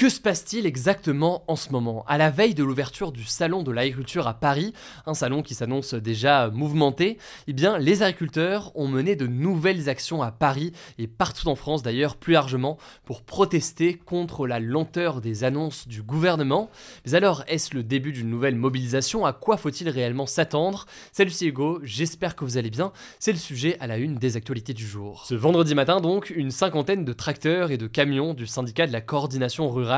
Que se passe-t-il exactement en ce moment? À la veille de l'ouverture du salon de l'agriculture à Paris, un salon qui s'annonce déjà mouvementé, eh bien les agriculteurs ont mené de nouvelles actions à Paris et partout en France d'ailleurs plus largement pour protester contre la lenteur des annonces du gouvernement. Mais alors est-ce le début d'une nouvelle mobilisation? À quoi faut-il réellement s'attendre? Salut c'est Hugo, j'espère que vous allez bien. C'est le sujet à la une des actualités du jour. Ce vendredi matin donc, une cinquantaine de tracteurs et de camions du syndicat de la coordination rurale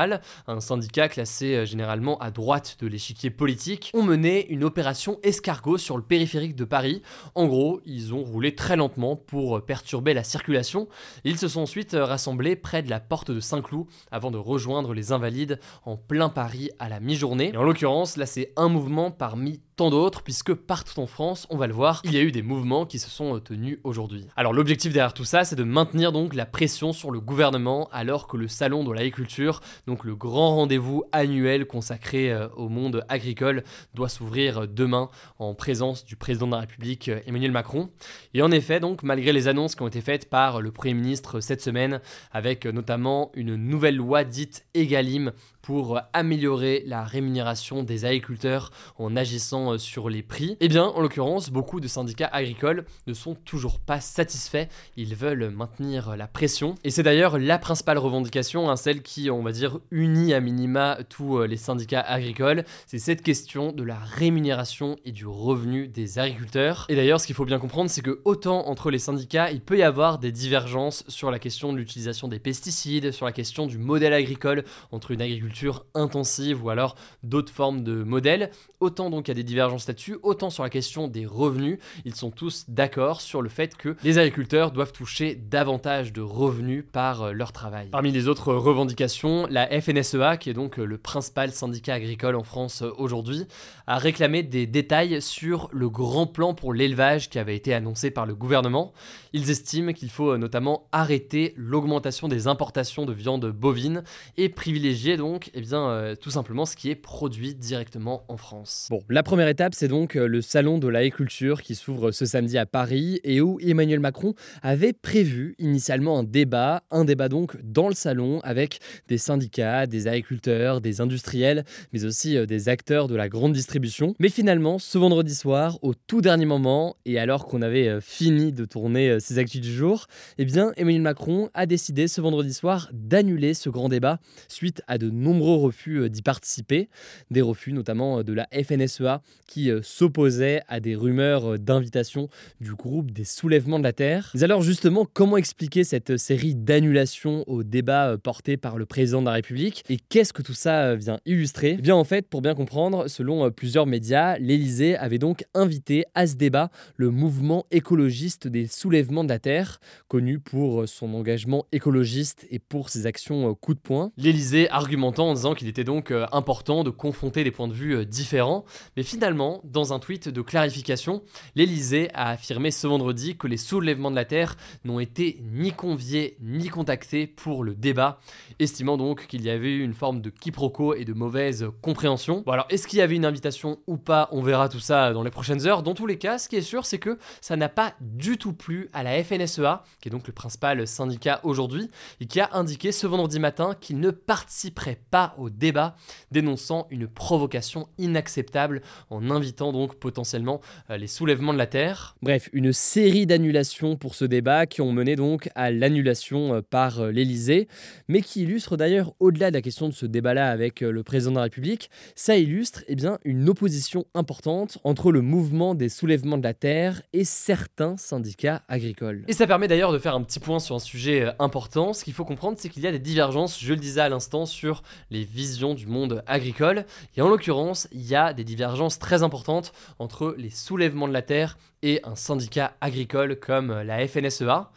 un syndicat classé euh, généralement à droite de l'échiquier politique, ont mené une opération escargot sur le périphérique de Paris. En gros, ils ont roulé très lentement pour euh, perturber la circulation. Ils se sont ensuite euh, rassemblés près de la porte de Saint-Cloud avant de rejoindre les Invalides en plein Paris à la mi-journée. Et en l'occurrence, là c'est un mouvement parmi tant d'autres, puisque partout en France, on va le voir, il y a eu des mouvements qui se sont tenus aujourd'hui. Alors l'objectif derrière tout ça, c'est de maintenir donc la pression sur le gouvernement alors que le salon de l'agriculture, donc le grand rendez-vous annuel consacré euh, au monde agricole, doit s'ouvrir demain en présence du président de la République euh, Emmanuel Macron. Et en effet, donc malgré les annonces qui ont été faites par le Premier ministre cette semaine, avec notamment une nouvelle loi dite Egalim pour améliorer la rémunération des agriculteurs en agissant euh, sur les prix, eh bien, en l'occurrence, beaucoup de syndicats agricoles ne sont toujours pas satisfaits. Ils veulent maintenir la pression. Et c'est d'ailleurs la principale revendication, hein, celle qui, on va dire, unit à minima tous euh, les syndicats agricoles. C'est cette question de la rémunération et du revenu des agriculteurs. Et d'ailleurs, ce qu'il faut bien comprendre, c'est que autant entre les syndicats, il peut y avoir des divergences sur la question de l'utilisation des pesticides, sur la question du modèle agricole entre une agriculture intensive ou alors d'autres formes de modèles. Autant donc il y a des divergences là-dessus, autant sur la question des revenus, ils sont tous d'accord sur le fait que les agriculteurs doivent toucher davantage de revenus par euh, leur travail. Parmi les autres revendications, la FNSEA, qui est donc euh, le principal syndicat agricole en France euh, aujourd'hui, a réclamé des détails sur le grand plan pour l'élevage qui avait été annoncé par le gouvernement. Ils estiment qu'il faut notamment arrêter l'augmentation des importations de viande bovine et privilégier donc eh bien, tout simplement ce qui est produit directement en France. Bon, la première étape, c'est donc euh, le salon de l'agriculture qui s'ouvre ce samedi à Paris et où Emmanuel Macron avait prévu initialement un débat, un débat donc dans le salon avec des syndicats, des agriculteurs, des industriels, mais aussi euh, des acteurs de la grande distribution. Mais finalement, ce vendredi soir, au tout dernier moment, et alors qu'on avait fini de tourner ses actus du jour, eh bien, Emmanuel Macron a décidé ce vendredi soir d'annuler ce grand débat suite à de nombreux refus euh, d'y participer, des refus notamment euh, de la FNSEA qui euh, s'opposait à des rumeurs d'invitation du groupe des soulèvements de la Terre. Mais alors justement, comment expliquer cette série d'annulations au débat porté par le président de la République? Et qu'est-ce que tout ça vient illustrer? Eh bien en fait, pour bien comprendre, selon plusieurs médias, l'Élysée avait donc invité à ce débat le mouvement écologiste des soulèvements de la Terre, connu pour son engagement écologiste et pour ses actions coup de poing. L'Élysée argumente en disant qu'il était donc euh, important de confronter des points de vue euh, différents. Mais finalement, dans un tweet de clarification, l'Elysée a affirmé ce vendredi que les soulèvements de la Terre n'ont été ni conviés ni contactés pour le débat, estimant donc qu'il y avait eu une forme de quiproquo et de mauvaise compréhension. Bon alors, est-ce qu'il y avait une invitation ou pas? On verra tout ça dans les prochaines heures. Dans tous les cas, ce qui est sûr, c'est que ça n'a pas du tout plu à la FNSEA, qui est donc le principal syndicat aujourd'hui, et qui a indiqué ce vendredi matin qu'il ne participerait pas au débat, dénonçant une provocation inacceptable en invitant donc potentiellement euh, les soulèvements de la Terre. Bref, une série d'annulations pour ce débat qui ont mené donc à l'annulation euh, par euh, l'Elysée, mais qui illustre d'ailleurs au-delà de la question de ce débat-là avec le président de la République, ça illustre eh bien, une opposition importante entre le mouvement des soulèvements de la Terre et certains syndicats agricoles. Et ça permet d'ailleurs de faire un petit point sur un sujet important. Ce qu'il faut comprendre, c'est qu'il y a des divergences, je le disais à l'instant, sur les visions du monde agricole. Et en l'occurrence, il y a des divergences très importantes entre les soulèvements de la terre et un syndicat agricole comme la FNSEA.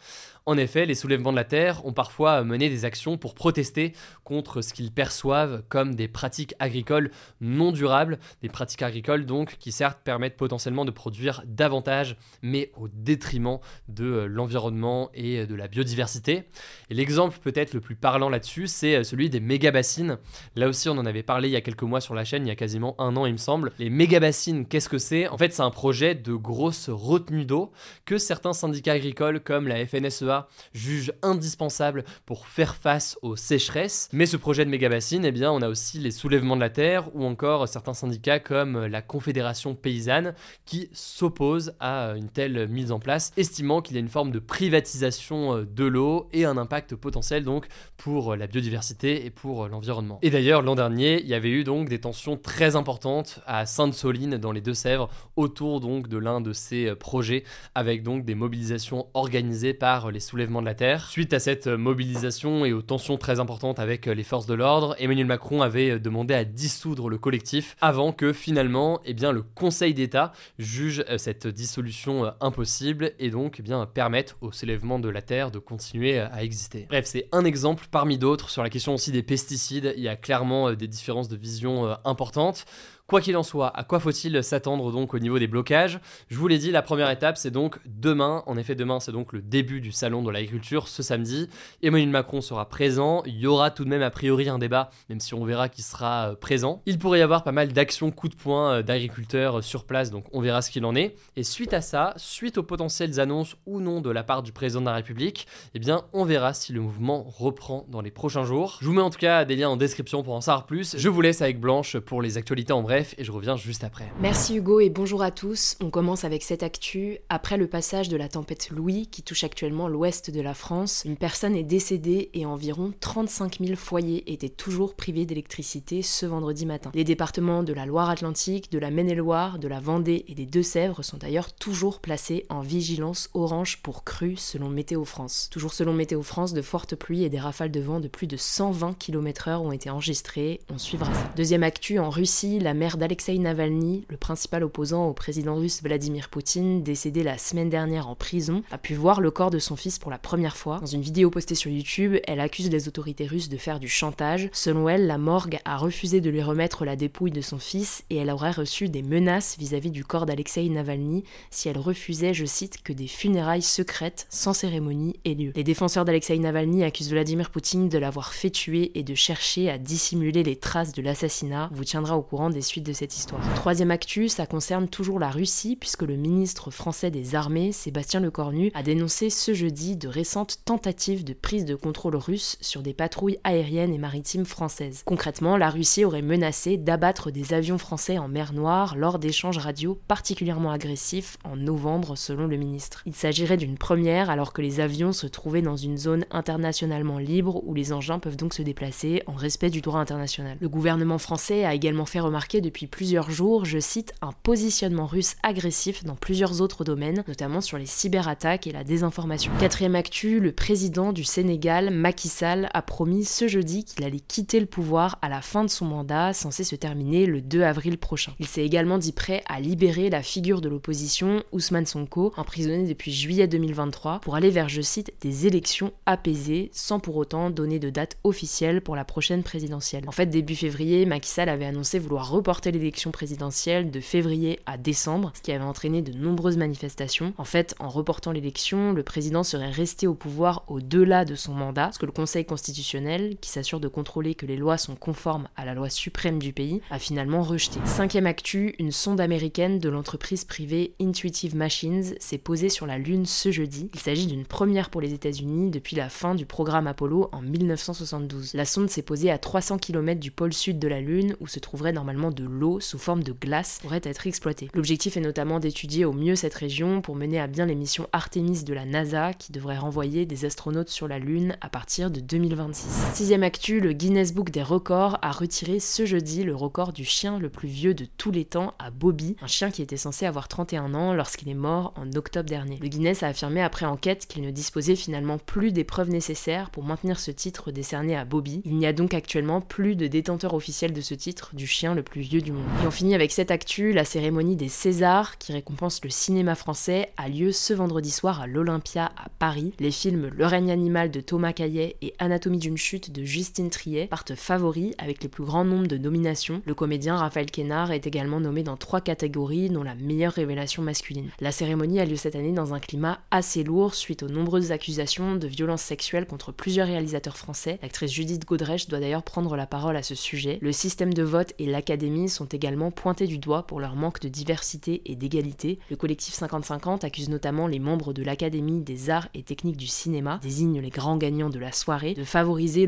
En effet, les soulèvements de la Terre ont parfois mené des actions pour protester contre ce qu'ils perçoivent comme des pratiques agricoles non durables, des pratiques agricoles donc qui certes permettent potentiellement de produire davantage, mais au détriment de euh, l'environnement et de la biodiversité. Et l'exemple peut-être le plus parlant là-dessus, c'est euh, celui des méga-bassines. Là aussi, on en avait parlé il y a quelques mois sur la chaîne, il y a quasiment un an il me semble. Les méga-bassines, qu'est-ce que c'est? En fait, c'est un projet de grosse retenue d'eau que certains syndicats agricoles comme la FNSEA juge indispensable pour faire face aux sécheresses. Mais ce projet de méga bassine, eh bien, on a aussi les soulèvements de la terre ou encore certains syndicats comme la Confédération paysanne qui s'opposent à une telle mise en place, estimant qu'il y a une forme de privatisation euh, de l'eau et un impact potentiel donc pour la biodiversité et pour l'environnement. Et d'ailleurs, l'an dernier, il y avait eu donc des tensions très importantes à Sainte-Soline dans les Deux-Sèvres autour donc de l'un de ces projets avec donc des mobilisations organisées par les soulèvements de la Terre. Suite à cette mobilisation et aux tensions très importantes avec les forces de l'ordre, Emmanuel Macron avait demandé à dissoudre le collectif avant que finalement eh bien, le Conseil d'État juge euh, cette dissolution euh, impossible et donc eh bien, permette au soulèvement de la Terre de continuer à exister. Bref, c'est un exemple parmi d'autres sur la question aussi des pesticides. Il y a clairement euh, des différences de vision importantes. Quoi qu'il en soit, à quoi faut-il s'attendre donc au niveau des blocages? Je vous l'ai dit, la première étape c'est donc demain. En effet, demain c'est donc le début du salon de l'agriculture ce samedi. Emmanuel Macron sera présent. Il y aura tout de même a priori un débat, même si on verra qu'il sera euh, présent. Il pourrait y avoir pas mal d'actions coup de poing euh, d'agriculteurs euh, sur place, donc on verra ce qu'il en est. Et suite à ça, suite aux potentielles annonces ou non de la part du président de la République, eh bien on verra si le mouvement reprend dans les prochains jours. Je vous mets en tout cas des liens en description pour en savoir plus. Je vous laisse avec Blanche pour les actualités en bref et je reviens juste après. Merci Hugo et bonjour à tous. On commence avec cette actu. Après le passage de la tempête Louis qui touche actuellement l'ouest de la France, une personne est décédée et environ 35 000 foyers étaient toujours privés d'électricité ce vendredi matin. Les départements de la Loire-Atlantique, de la Maine-et-Loire, de la Vendée et des Deux-Sèvres sont d'ailleurs toujours placés en vigilance orange pour crue selon Météo France. Toujours selon Météo France, de fortes pluies et des rafales de vent de plus de 120 km/h ont été enregistrées. On suivra ça. Deuxième actu, en Russie, la mer d'Alexei Navalny, le principal opposant au président russe Vladimir Poutine, décédé la semaine dernière en prison, a pu voir le corps de son fils pour la première fois. Dans une vidéo postée sur YouTube, elle accuse les autorités russes de faire du chantage. Selon elle, la morgue a refusé de lui remettre la dépouille de son fils et elle aurait reçu des menaces vis-à-vis du corps d'Alexei Navalny si elle refusait, je cite, que des funérailles secrètes, sans cérémonie, aient lieu. Les défenseurs d'Alexei Navalny accusent Vladimir Poutine de l'avoir fait tuer et de chercher à dissimuler les traces de l'assassinat. Vous tiendra au courant des suites de cette histoire. Troisième actu, ça concerne toujours la Russie, puisque le ministre français des Armées, Sébastien Lecornu, a dénoncé ce jeudi de récentes tentatives de prise de contrôle russe sur des patrouilles aériennes et maritimes françaises. Concrètement, la Russie aurait menacé d'abattre des avions français en mer Noire lors d'échanges radio particulièrement agressifs en novembre, selon le ministre. Il s'agirait d'une première alors que les avions se trouvaient dans une zone internationalement libre où les engins peuvent donc se déplacer en respect du droit international. Le gouvernement français a également fait remarquer depuis plusieurs jours, je cite, un positionnement russe agressif dans plusieurs autres domaines, notamment sur les cyberattaques et la désinformation. Quatrième actu, le président du Sénégal, Macky Sall, a promis ce jeudi qu'il allait quitter le pouvoir à la fin de son mandat, censé se terminer le 2 avril prochain. Il s'est également dit prêt à libérer la figure de l'opposition, Ousmane Sonko, emprisonné depuis juillet 2023, pour aller vers, je cite, des élections apaisées, sans pour autant donner de date officielle pour la prochaine présidentielle. En fait, début février, Macky Sall avait annoncé vouloir l'élection présidentielle de février à décembre, ce qui avait entraîné de nombreuses manifestations. En fait, en reportant l'élection, le président serait resté au pouvoir au-delà de son mandat, ce que le Conseil constitutionnel, qui s'assure de contrôler que les lois sont conformes à la loi suprême du pays, a finalement rejeté. Cinquième actu, une sonde américaine de l'entreprise privée Intuitive Machines s'est posée sur la Lune ce jeudi. Il s'agit d'une première pour les États-Unis depuis la fin du programme Apollo en 1972. La sonde s'est posée à 300 km du pôle sud de la Lune, où se trouverait normalement de l'eau sous forme de glace pourrait être exploitée. L'objectif est notamment d'étudier au mieux cette région pour mener à bien les missions Artemis de la NASA qui devrait renvoyer des astronautes sur la Lune à partir de 2026. Sixième actu, le Guinness Book des records a retiré ce jeudi le record du chien le plus vieux de tous les temps à Bobby, un chien qui était censé avoir 31 ans lorsqu'il est mort en octobre dernier. Le Guinness a affirmé après enquête qu'il ne disposait finalement plus des preuves nécessaires pour maintenir ce titre décerné à Bobby. Il n'y a donc actuellement plus de détenteur officiel de ce titre du chien le plus du monde. Et on finit avec cette actu, la cérémonie des Césars, qui récompense le cinéma français, a lieu ce vendredi soir à l'Olympia à Paris. Les films Le règne animal de Thomas Caillet et Anatomie d'une chute de Justine Triet partent favoris avec les plus grands nombres de nominations. Le comédien Raphaël Quénard est également nommé dans trois catégories, dont la meilleure révélation masculine. La cérémonie a lieu cette année dans un climat assez lourd suite aux nombreuses accusations de violences sexuelles contre plusieurs réalisateurs français. L'actrice Judith Godrèche doit d'ailleurs prendre la parole à ce sujet. Le système de vote et l'académie sont également pointés du doigt pour leur manque de diversité et d'égalité. Le collectif 50-50 accuse notamment les membres de l'Académie des arts et techniques du cinéma, désigne les grands gagnants de la soirée, de favoriser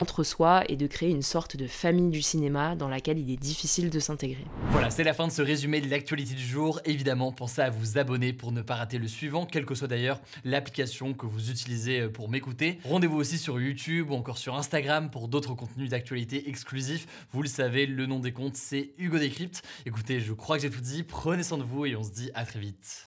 Entre soi et de créer une sorte de famille du cinéma dans laquelle il est difficile de s'intégrer. Voilà, c'est la fin de ce résumé de l'actualité du jour. Évidemment, pensez à vous abonner pour ne pas rater le suivant, quelle que soit d'ailleurs l'application que vous utilisez euh, pour m'écouter. Rendez-vous aussi sur YouTube ou encore sur Instagram pour d'autres contenus d'actualité exclusifs. Vous le savez, le nom des comptes, c'est Hugo Décrypte. Écoutez, je crois que j'ai tout dit. Prenez soin de vous et on se dit à très vite.